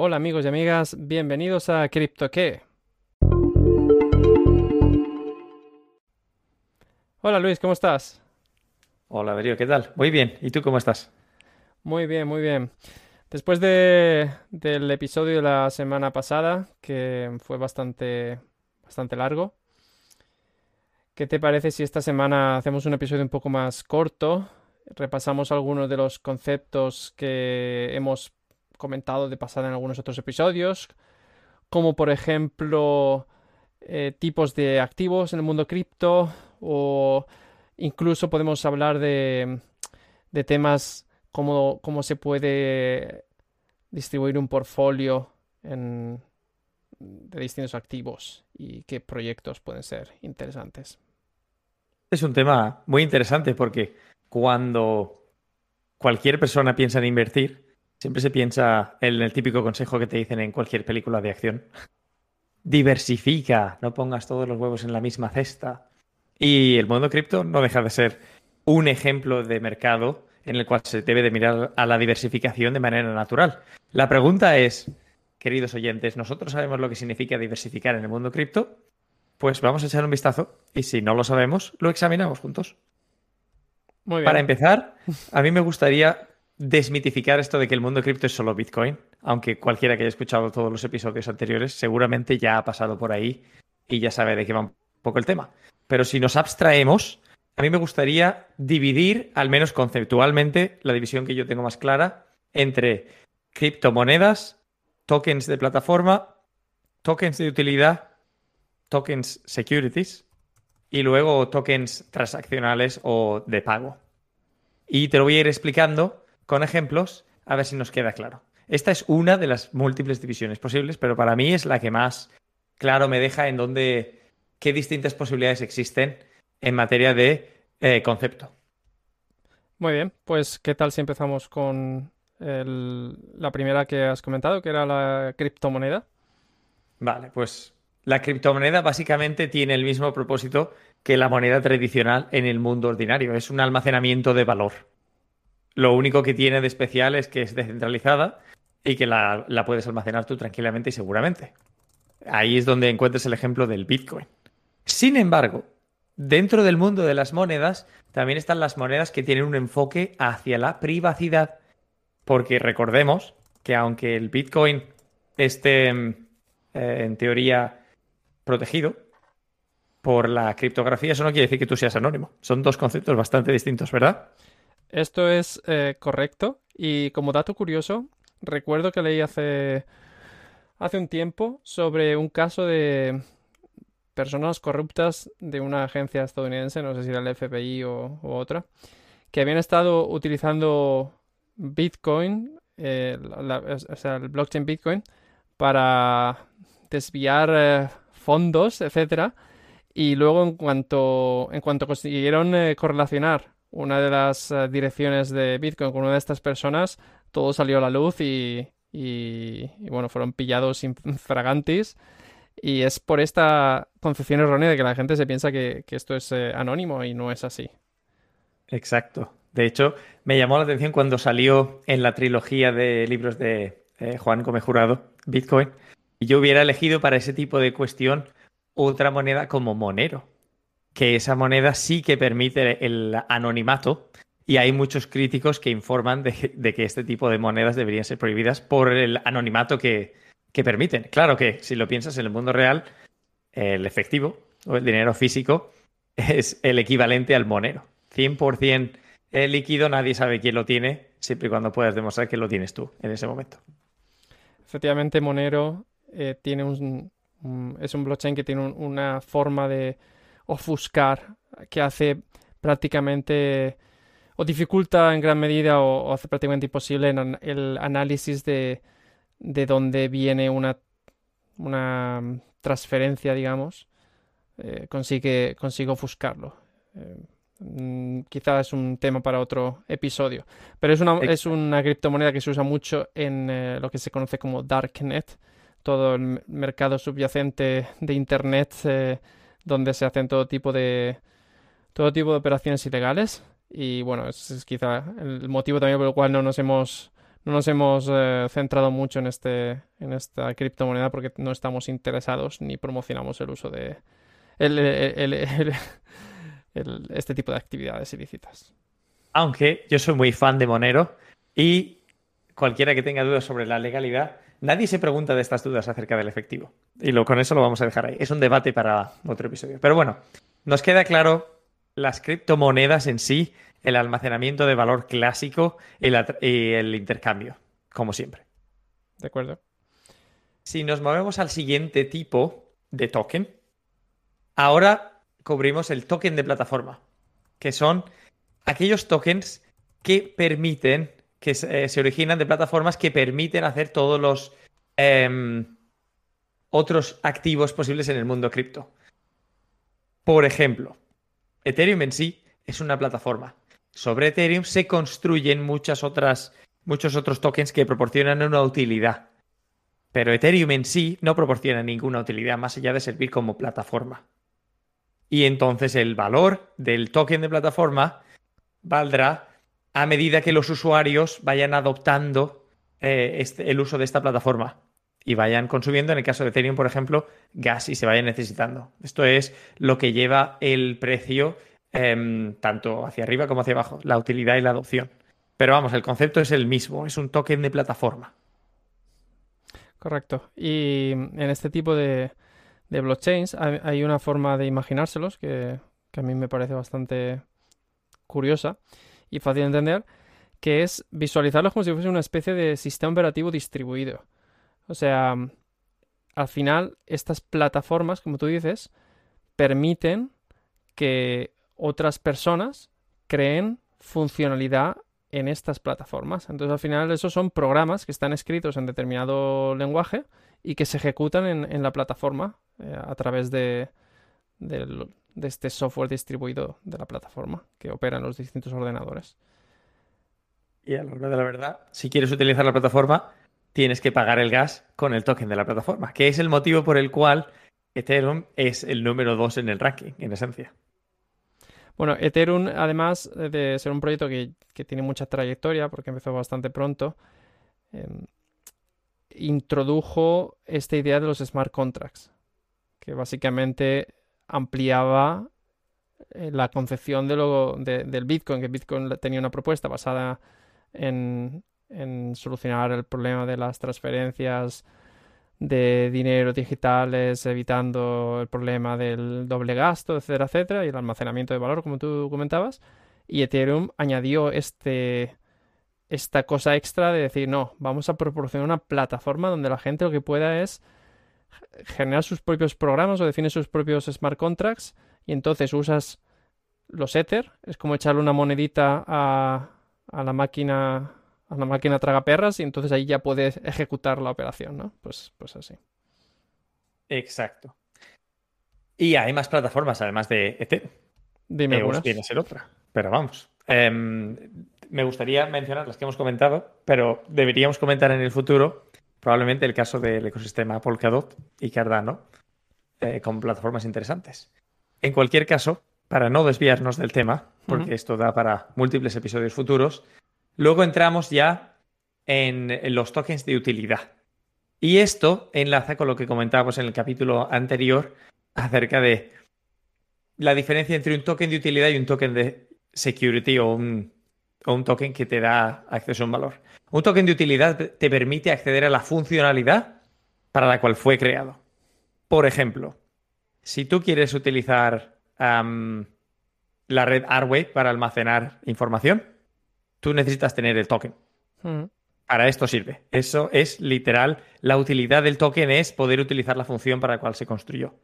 Hola amigos y amigas, bienvenidos a CryptoQué. Hola Luis, ¿cómo estás? Hola Darío, ¿qué tal? Muy bien, ¿y tú cómo estás? Muy bien, muy bien. Después de, del episodio de la semana pasada, que fue bastante, bastante largo, ¿qué te parece si esta semana hacemos un episodio un poco más corto? Repasamos algunos de los conceptos que hemos comentado de pasada en algunos otros episodios, como por ejemplo eh, tipos de activos en el mundo cripto o incluso podemos hablar de, de temas como cómo se puede distribuir un portfolio en, de distintos activos y qué proyectos pueden ser interesantes. Es un tema muy interesante porque cuando cualquier persona piensa en invertir, Siempre se piensa en el típico consejo que te dicen en cualquier película de acción. Diversifica, no pongas todos los huevos en la misma cesta. Y el mundo cripto no deja de ser un ejemplo de mercado en el cual se debe de mirar a la diversificación de manera natural. La pregunta es, queridos oyentes, ¿nosotros sabemos lo que significa diversificar en el mundo cripto? Pues vamos a echar un vistazo y si no lo sabemos, lo examinamos juntos. Muy bien. Para empezar, a mí me gustaría desmitificar esto de que el mundo cripto es solo Bitcoin, aunque cualquiera que haya escuchado todos los episodios anteriores seguramente ya ha pasado por ahí y ya sabe de qué va un poco el tema. Pero si nos abstraemos, a mí me gustaría dividir, al menos conceptualmente, la división que yo tengo más clara entre criptomonedas, tokens de plataforma, tokens de utilidad, tokens securities y luego tokens transaccionales o de pago. Y te lo voy a ir explicando con ejemplos a ver si nos queda claro. Esta es una de las múltiples divisiones posibles, pero para mí es la que más claro me deja en dónde, qué distintas posibilidades existen en materia de eh, concepto. Muy bien, pues ¿qué tal si empezamos con la primera que has comentado, que era la criptomoneda? Vale, pues la criptomoneda básicamente tiene el mismo propósito que la moneda tradicional en el mundo ordinario, es un almacenamiento de valor. Lo único que tiene de especial es que es descentralizada y que la, puedes almacenar tú tranquilamente y seguramente. Ahí es donde encuentras el ejemplo del Bitcoin. Sin embargo, dentro del mundo de las monedas también están las monedas que tienen un enfoque hacia la privacidad. Porque recordemos que aunque el Bitcoin esté eh, en teoría protegido por la criptografía, eso no quiere decir que tú seas anónimo. Son dos conceptos bastante distintos, ¿verdad? Esto es eh, correcto. Y como dato curioso, recuerdo que leí hace, hace un tiempo sobre un caso de personas corruptas de una agencia estadounidense, no sé si era el FBI o, otra, que habían estado utilizando Bitcoin, eh, o sea, el blockchain Bitcoin, para desviar eh, fondos, etcétera, y luego en cuanto, en cuanto consiguieron correlacionar una de las eh, direcciones de Bitcoin con una de estas personas, todo salió a la luz y, bueno, fueron pillados infragantis. Y es por esta concepción errónea de que la gente se piensa que, esto es eh, anónimo y no es así. Exacto. De hecho, me llamó la atención cuando salió en la trilogía de libros de eh, Juan Come Jurado, Bitcoin, y yo hubiera elegido para ese tipo de cuestión otra moneda como Monero que esa moneda sí que permite el anonimato y hay muchos críticos que informan de, que este tipo de monedas deberían ser prohibidas por el anonimato que, permiten. Claro que si lo piensas en el mundo real, el efectivo o el dinero físico es el equivalente al monero. 100% el líquido, nadie sabe quién lo tiene, siempre y cuando puedas demostrar que lo tienes tú en ese momento. Efectivamente, Monero eh, tiene un, es un blockchain que tiene una forma de ofuscar, que hace prácticamente o dificulta en gran medida o, hace prácticamente imposible el análisis de, de dónde viene una, una transferencia, digamos, eh, consigue, consigue ofuscarlo. Eh, quizás es un tema para otro episodio. Pero es una, es una criptomoneda que se usa mucho en eh, lo que se conoce como Darknet, todo el mercado subyacente de Internet donde se hacen todo tipo de todo tipo de operaciones ilegales y bueno, ese es quizá el motivo también por el cual no nos hemos no nos hemos eh, centrado mucho en, este, en esta criptomoneda porque no estamos interesados ni promocionamos el uso de este tipo de actividades ilícitas. Aunque yo soy muy fan de Monero y cualquiera que tenga dudas sobre la legalidad, nadie se pregunta de estas dudas acerca del efectivo. Y lo, con eso lo vamos a dejar ahí. Es un debate para otro episodio. Pero bueno, nos queda claro las criptomonedas en sí, el almacenamiento de valor clásico y, el intercambio, como siempre. De acuerdo. Si nos movemos al siguiente tipo de token, ahora cubrimos el token de plataforma, que son aquellos tokens que permiten, que se, eh, originan de plataformas que permiten hacer todos los em, otros activos posibles en el mundo cripto. Por ejemplo, Ethereum en sí es una plataforma. Sobre Ethereum se construyen muchas otras, muchos otros tokens que proporcionan una utilidad. Pero Ethereum en sí no proporciona ninguna utilidad más allá de servir como plataforma. Y entonces el valor del token de plataforma valdrá a medida que los usuarios vayan adoptando eh, este, el uso de esta plataforma y vayan consumiendo, en el caso de Ethereum, por ejemplo, gas y se vayan necesitando. Esto es lo que lleva el precio em, tanto hacia arriba como hacia abajo, la utilidad y la adopción. Pero vamos, el concepto es el mismo, es un token de plataforma. Correcto. Y en este tipo de, blockchains hay una forma de imaginárselos que, que a mí me parece bastante curiosa y fácil de entender, que es visualizarlos como si fuese una especie de sistema operativo distribuido. O sea, al final estas plataformas, como tú dices, permiten que otras personas creen funcionalidad en estas plataformas. Entonces al final esos son programas que están escritos en determinado lenguaje y que se ejecutan en, la plataforma eh, a través de, de, este software distribuido de la plataforma que opera en los distintos ordenadores. Y a la hora de la verdad, si quieres utilizar la plataforma, tienes que pagar el gas con el token de la plataforma, que es el motivo por el cual Ethereum es el número 2 en el ranking, en esencia. Bueno, Ethereum, además de ser un proyecto que, tiene mucha trayectoria, porque empezó bastante pronto, em, introdujo esta idea de los smart contracts, que básicamente ampliaba eh, la concepción de lo, del Bitcoin, que Bitcoin tenía una propuesta basada en, en solucionar el problema de las transferencias de dinero digitales, evitando el problema del doble gasto, etcétera, etcétera, y el almacenamiento de valor, como tú comentabas. Y Ethereum añadió este, esta cosa extra de decir, no, vamos a proporcionar una plataforma donde la gente lo que pueda es generar sus propios programas o define sus propios smart contracts y entonces usas los Ether, es como echarle una monedita a, a la máquina a la máquina traga perras y entonces ahí ya puedes ejecutar la operación, ¿no? Pues, pues así. Exacto. Y hay más plataformas, además de ET. Dime EOS viene a ser otra. Pero vamos. Em, me gustaría mencionar las que hemos comentado, pero deberíamos comentar en el futuro probablemente el caso del ecosistema Polkadot y Cardano eh, con plataformas interesantes. En cualquier caso, para no desviarnos del tema, porque esto da para múltiples episodios futuros, Luego entramos ya en, los tokens de utilidad. Y esto enlaza con lo que comentábamos en el capítulo anterior acerca de la diferencia entre un token de utilidad y un token de security o un, o un token que te da acceso a un valor. Un token de utilidad te permite acceder a la funcionalidad para la cual fue creado. Por ejemplo, si tú quieres utilizar la red Arway para almacenar información, tú necesitas tener el token. Mm. Para esto sirve. Eso es literal. La utilidad del token es poder utilizar la función para la cual se construyó.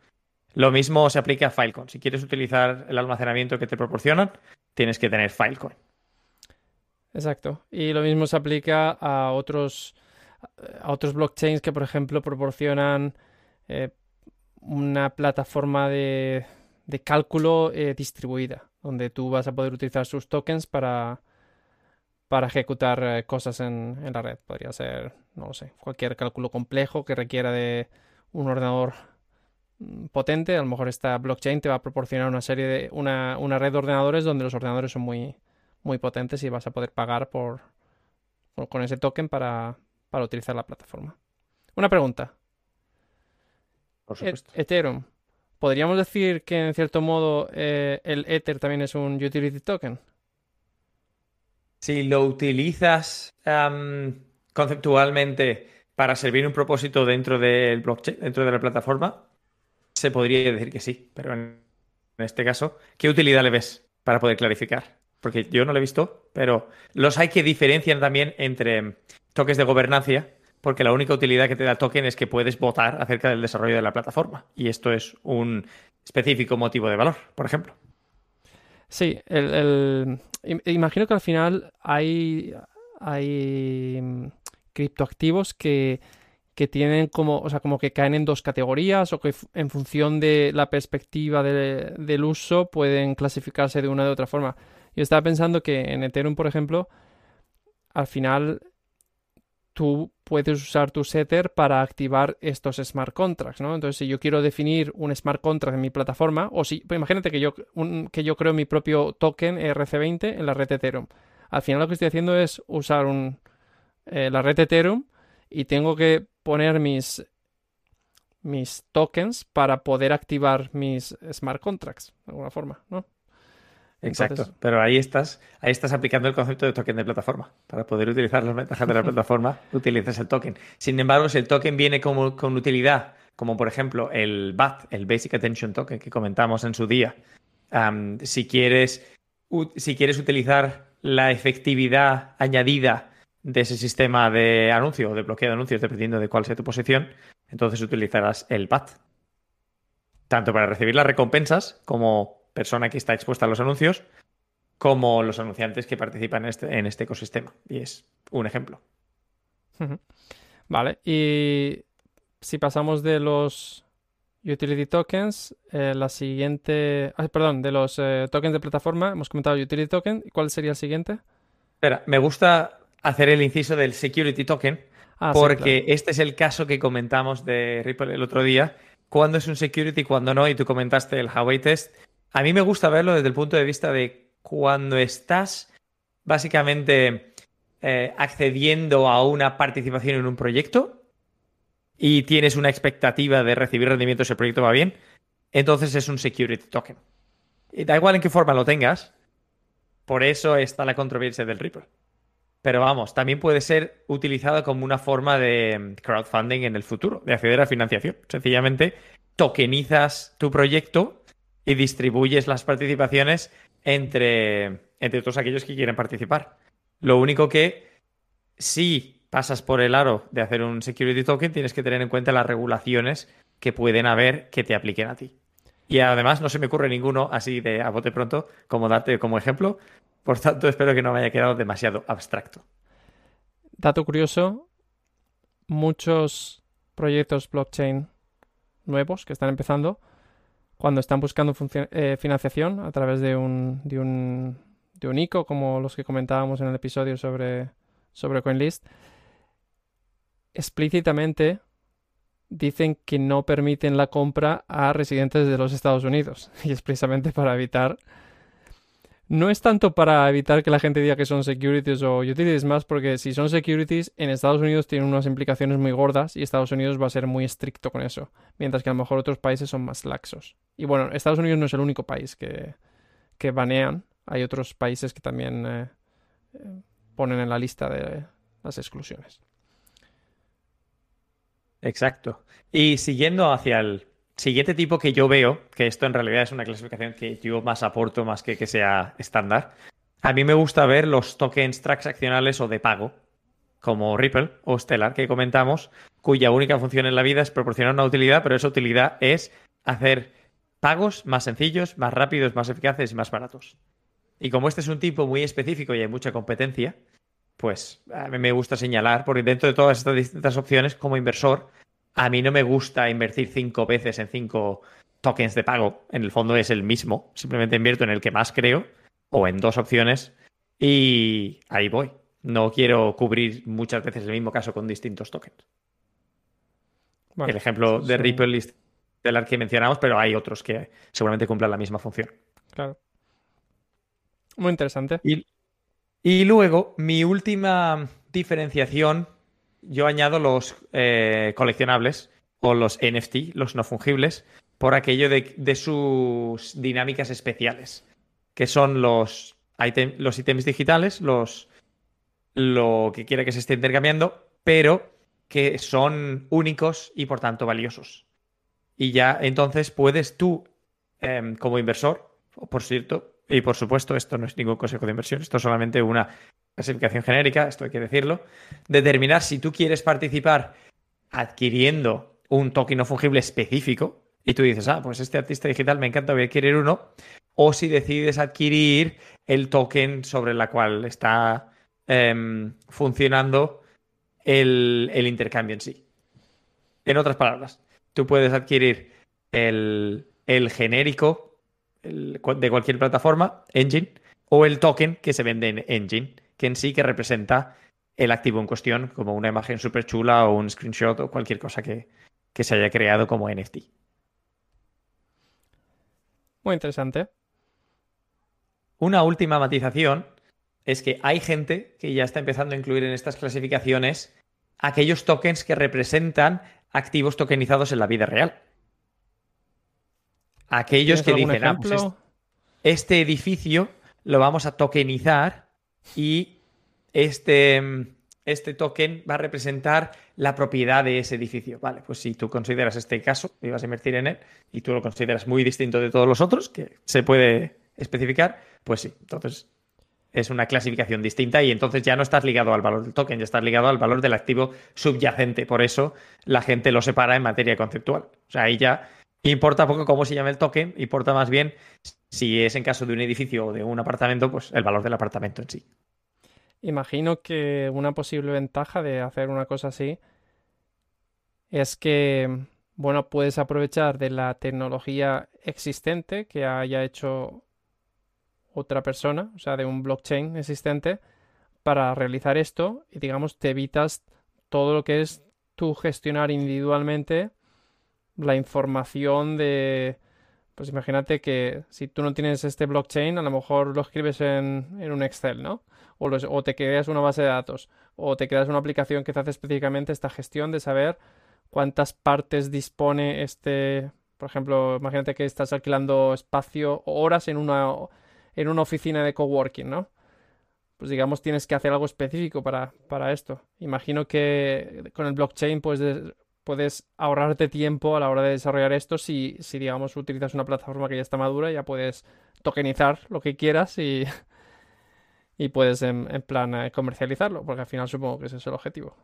Lo mismo se aplica a Filecoin. Si quieres utilizar el almacenamiento que te proporcionan, tienes que tener Filecoin. Exacto. Y lo mismo se aplica a otros, a otros blockchains que, por ejemplo, proporcionan eh, una plataforma de, cálculo eh, distribuida, donde tú vas a poder utilizar sus tokens para, para ejecutar eh, cosas en, la red. Podría ser, no lo sé, cualquier cálculo complejo que requiera de un ordenador mm, potente. A lo mejor esta blockchain te va a proporcionar una serie de una, red de ordenadores donde los ordenadores son muy, muy potentes y vas a poder pagar por, con ese token para, para utilizar la plataforma. Una pregunta. Por E- supuesto. Ethereum. ¿Podríamos decir que en cierto modo eh, el Ether también es un utility token? Si lo utilizas conceptualmente para servir un propósito dentro del blockchain, dentro de la plataforma, se podría decir que sí. Pero en, en este caso, ¿qué utilidad le ves para poder clarificar? Porque yo no lo he visto, pero los hay que diferencian también entre tokens de gobernancia, porque la única utilidad que te da token es que puedes votar acerca del desarrollo de la plataforma. Y esto es un específico motivo de valor, por ejemplo. Sí, el, el- im- imagino que al final hay, hay mm, criptoactivos que, que tienen como, o sea, como que caen en dos categorías o que en función de la perspectiva de- del uso pueden clasificarse de una de otra forma. Yo estaba pensando que en Ethereum, por ejemplo, al final tú puedes usar tu setter para activar estos smart contracts, ¿no? Entonces, si yo quiero definir un smart contract en mi plataforma, o si, pues imagínate que yo, que yo creo mi propio token ERC20 en la red Ethereum. Al final lo que estoy haciendo es usar un, eh, la red Ethereum y tengo que poner mis, mis tokens para poder activar mis smart contracts, de alguna forma, ¿no? Exacto, Entonces- pero ahí estás, ahí estás aplicando el concepto de token de plataforma. Para poder utilizar las ventajas de la plataforma, utilizas el token. Sin embargo, si el token viene como, con utilidad, como por ejemplo el BAT, el Basic Attention Token que comentamos en su día, si quieres, si quieres utilizar la efectividad añadida de ese sistema de anuncio o de bloqueo de anuncios, dependiendo de cuál sea tu posición, entonces utilizarás el BAT. Tanto para recibir las recompensas como persona que está expuesta a los anuncios, como los anunciantes que participan en este, en este ecosistema. Y es un ejemplo. Vale, y si pasamos de los utility tokens, eh, la siguiente, ah, perdón, de los eh, tokens de plataforma, hemos comentado utility token, ¿y ¿cuál sería el siguiente? Espera, me gusta hacer el inciso del security token, Ah, sí, porque claro. este es el caso que comentamos de Ripple el otro día. ¿Cuándo es un security y cuándo no? Y tú comentaste el Huawei test. A mí me gusta verlo desde el punto de vista de cuando estás básicamente eh, accediendo a una participación en un proyecto y tienes una expectativa de recibir rendimiento si el proyecto va bien, entonces es un security token. Y da igual en qué forma lo tengas, por eso está la controversia del Ripple. Pero vamos, también puede ser utilizado como una forma de crowdfunding en el futuro, de acceder a financiación. Sencillamente tokenizas tu proyecto y distribuyes las participaciones entre, entre todos aquellos que quieren participar. Lo único que si pasas por el aro de hacer un security token, tienes que tener en cuenta las regulaciones que pueden haber que te apliquen a ti. Y además no se me ocurre ninguno así de a bote pronto como darte como ejemplo. Por tanto, espero que no me haya quedado demasiado abstracto. Dato curioso, muchos proyectos blockchain nuevos que están empezando, cuando están buscando eh, financiación a través de un, de un, de un ICO, como los que comentábamos en el episodio sobre, sobre CoinList, explícitamente dicen que no permiten la compra a residentes de los Estados Unidos. Y es precisamente para evitar no es tanto para evitar que la gente diga que son securities o utilities, más porque si son securities, en Estados Unidos tienen unas implicaciones muy gordas y Estados Unidos va a ser muy estricto con eso, mientras que a lo mejor otros países son más laxos. Y bueno, Estados Unidos no es el único país que, que banean, hay otros países que también eh, eh, ponen en la lista de las exclusiones. Exacto. Y siguiendo hacia el siguiente tipo que yo veo, que esto en realidad es una clasificación que yo más aporto más que que sea estándar, a mí me gusta ver los tokens transaccionales o de pago, como Ripple o Stellar que comentamos, cuya única función en la vida es proporcionar una utilidad, pero esa utilidad es hacer pagos más sencillos, más rápidos, más eficaces y más baratos. Y como este es un tipo muy específico y hay mucha competencia, pues a mí me gusta señalar, porque dentro de todas estas distintas opciones, como inversor, a mí no me gusta invertir cinco veces en cinco tokens de pago. En el fondo es el mismo. Simplemente invierto en el que más creo o en dos opciones y ahí voy. No quiero cubrir muchas veces el mismo caso con distintos tokens. El ejemplo sí, de sí, Ripple y Stellar que mencionamos, pero hay otros que seguramente cumplan la misma función. Claro. Muy interesante. Y, y luego, mi última diferenciación, yo añado los eh, coleccionables o los NFT, los no fungibles, por aquello de, sus dinámicas especiales, que son los, los ítems digitales, los, lo que quiera que se esté intercambiando, pero que son únicos y por tanto valiosos. Y ya entonces puedes tú, em, como inversor, por cierto, y por supuesto, esto no es ningún consejo de inversión, esto es solamente una clasificación genérica, esto hay que decirlo, determinar si tú quieres participar adquiriendo un token no fungible específico y tú dices, ah, pues este artista digital me encanta, voy a adquirir uno, o si decides adquirir el token sobre la cual está em, funcionando el, intercambio en sí. En otras palabras, tú puedes adquirir el, el genérico de cualquier plataforma, Engine, o el token que se vende en Engine que en sí que representa el activo en cuestión, como una imagen súper chula o un screenshot o cualquier cosa que, se haya creado como NFT. Muy interesante. Una última matización es que hay gente que ya está empezando a incluir en estas clasificaciones aquellos tokens que representan activos tokenizados en la vida real. Aquellos que dicen, ah, pues este edificio lo vamos a tokenizar y este, este token va a representar la propiedad de ese edificio. Vale, pues si tú consideras este caso y vas a invertir en él y tú lo consideras muy distinto de todos los otros, que se puede especificar, pues sí, entonces es una clasificación distinta y entonces ya no estás ligado al valor del token, ya estás ligado al valor del activo subyacente. Por eso la gente lo separa en materia conceptual. O sea, ahí ya importa poco cómo se llama el token, importa más bien si es en caso de un edificio o de un apartamento, pues el valor del apartamento en sí. Imagino que una posible ventaja de hacer una cosa así es que, bueno, puedes aprovechar de la tecnología existente que haya hecho otra persona, o sea, de un blockchain existente, para realizar esto y, digamos, te evitas todo lo que es tú gestionar individualmente la información de pues imagínate que si tú no tienes este blockchain, a lo mejor lo escribes en, un Excel, ¿no? O, o, te creas una base de datos, o te creas una aplicación que te hace específicamente esta gestión de saber cuántas partes dispone este, por ejemplo, imagínate que estás alquilando espacio horas en una, en una oficina de coworking, ¿no? Pues digamos tienes que hacer algo específico para, para esto. Imagino que con el blockchain puedes puedes ahorrarte tiempo a la hora de desarrollar esto si, si digamos, utilizas una plataforma que ya está madura, ya puedes tokenizar lo que quieras y, y puedes en, plan eh, comercializarlo, porque al final supongo que ese es el objetivo.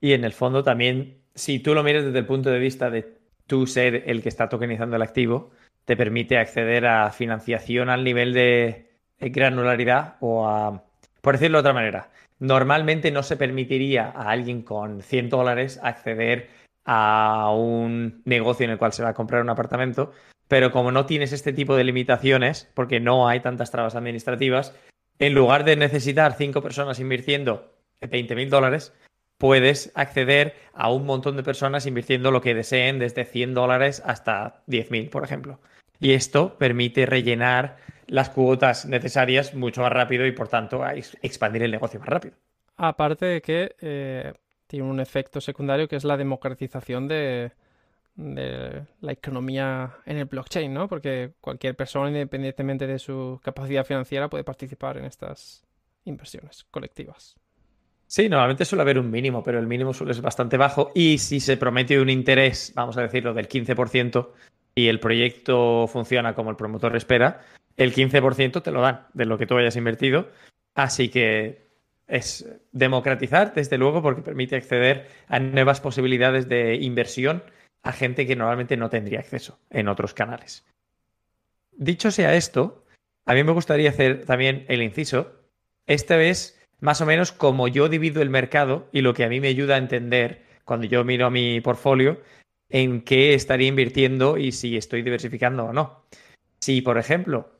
Y en el fondo también, si tú lo miras desde el punto de vista de tú ser el que está tokenizando el activo, te permite acceder a financiación al nivel de granularidad o a, por decirlo de otra manera, Normalmente no se permitiría a alguien con 100 dólares acceder a un negocio en el cual se va a comprar un apartamento, pero como no tienes este tipo de limitaciones, porque no hay tantas trabas administrativas, en lugar de necesitar cinco personas invirtiendo 20 mil dólares, puedes acceder a un montón de personas invirtiendo lo que deseen, desde 100 dólares hasta 10 mil, por ejemplo. Y esto permite rellenar las cuotas necesarias mucho más rápido y por tanto expandir el negocio más rápido. Aparte de que eh, tiene un efecto secundario que es la democratización de, la economía en el blockchain, ¿no? Porque cualquier persona, independientemente de su capacidad financiera, puede participar en estas inversiones colectivas. Sí, normalmente suele haber un mínimo, pero el mínimo suele ser bastante bajo. Y si se promete un interés, vamos a decirlo, del 15%, y el proyecto funciona como el promotor espera, el 15% te lo dan de lo que tú hayas invertido. Así que es democratizar, desde luego, porque permite acceder a nuevas posibilidades de inversión a gente que normalmente no tendría acceso en otros canales. Dicho sea esto, a mí me gustaría hacer también el inciso. Esta vez, más o menos, como yo divido el mercado y lo que a mí me ayuda a entender cuando yo miro mi portfolio, en qué estaría invirtiendo y si estoy diversificando o no. Si, por ejemplo,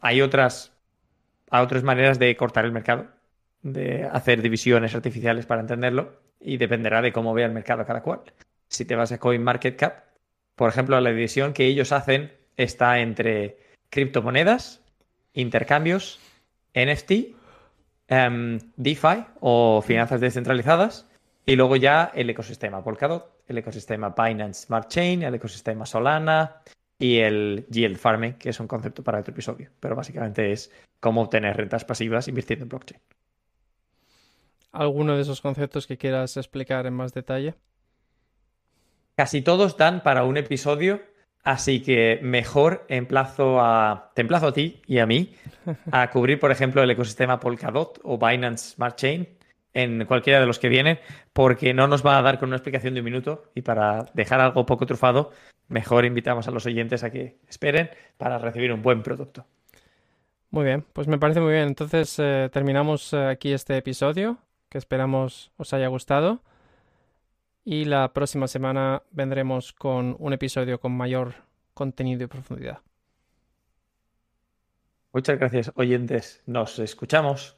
hay otras, otras maneras de cortar el mercado, de hacer divisiones artificiales para entenderlo, y dependerá de cómo vea el mercado cada cual. Si te vas a CoinMarketCap, por ejemplo, la división que ellos hacen está entre criptomonedas, intercambios, NFT em, DeFi o finanzas descentralizadas y luego ya el ecosistema Polkadot, el ecosistema Binance Smart Chain, el ecosistema Solana y el yield farming, que es un concepto para otro episodio, pero básicamente es cómo obtener rentas pasivas invirtiendo en blockchain. ¿Alguno de esos conceptos que quieras explicar en más detalle? Casi todos dan para un episodio, así que mejor emplazo a, te emplazo a ti y a mí a cubrir, por ejemplo, el ecosistema Polkadot o Binance Smart Chain en cualquiera de los que vienen, porque no nos va a dar con una explicación de un minuto y para dejar algo poco trufado, mejor invitamos a los oyentes a que esperen para recibir un buen producto. Muy bien, pues me parece muy bien. Entonces eh, terminamos eh, aquí este episodio, que esperamos os haya gustado. Y la próxima semana vendremos con un episodio con mayor contenido y profundidad. Muchas gracias, oyentes. Nos escuchamos.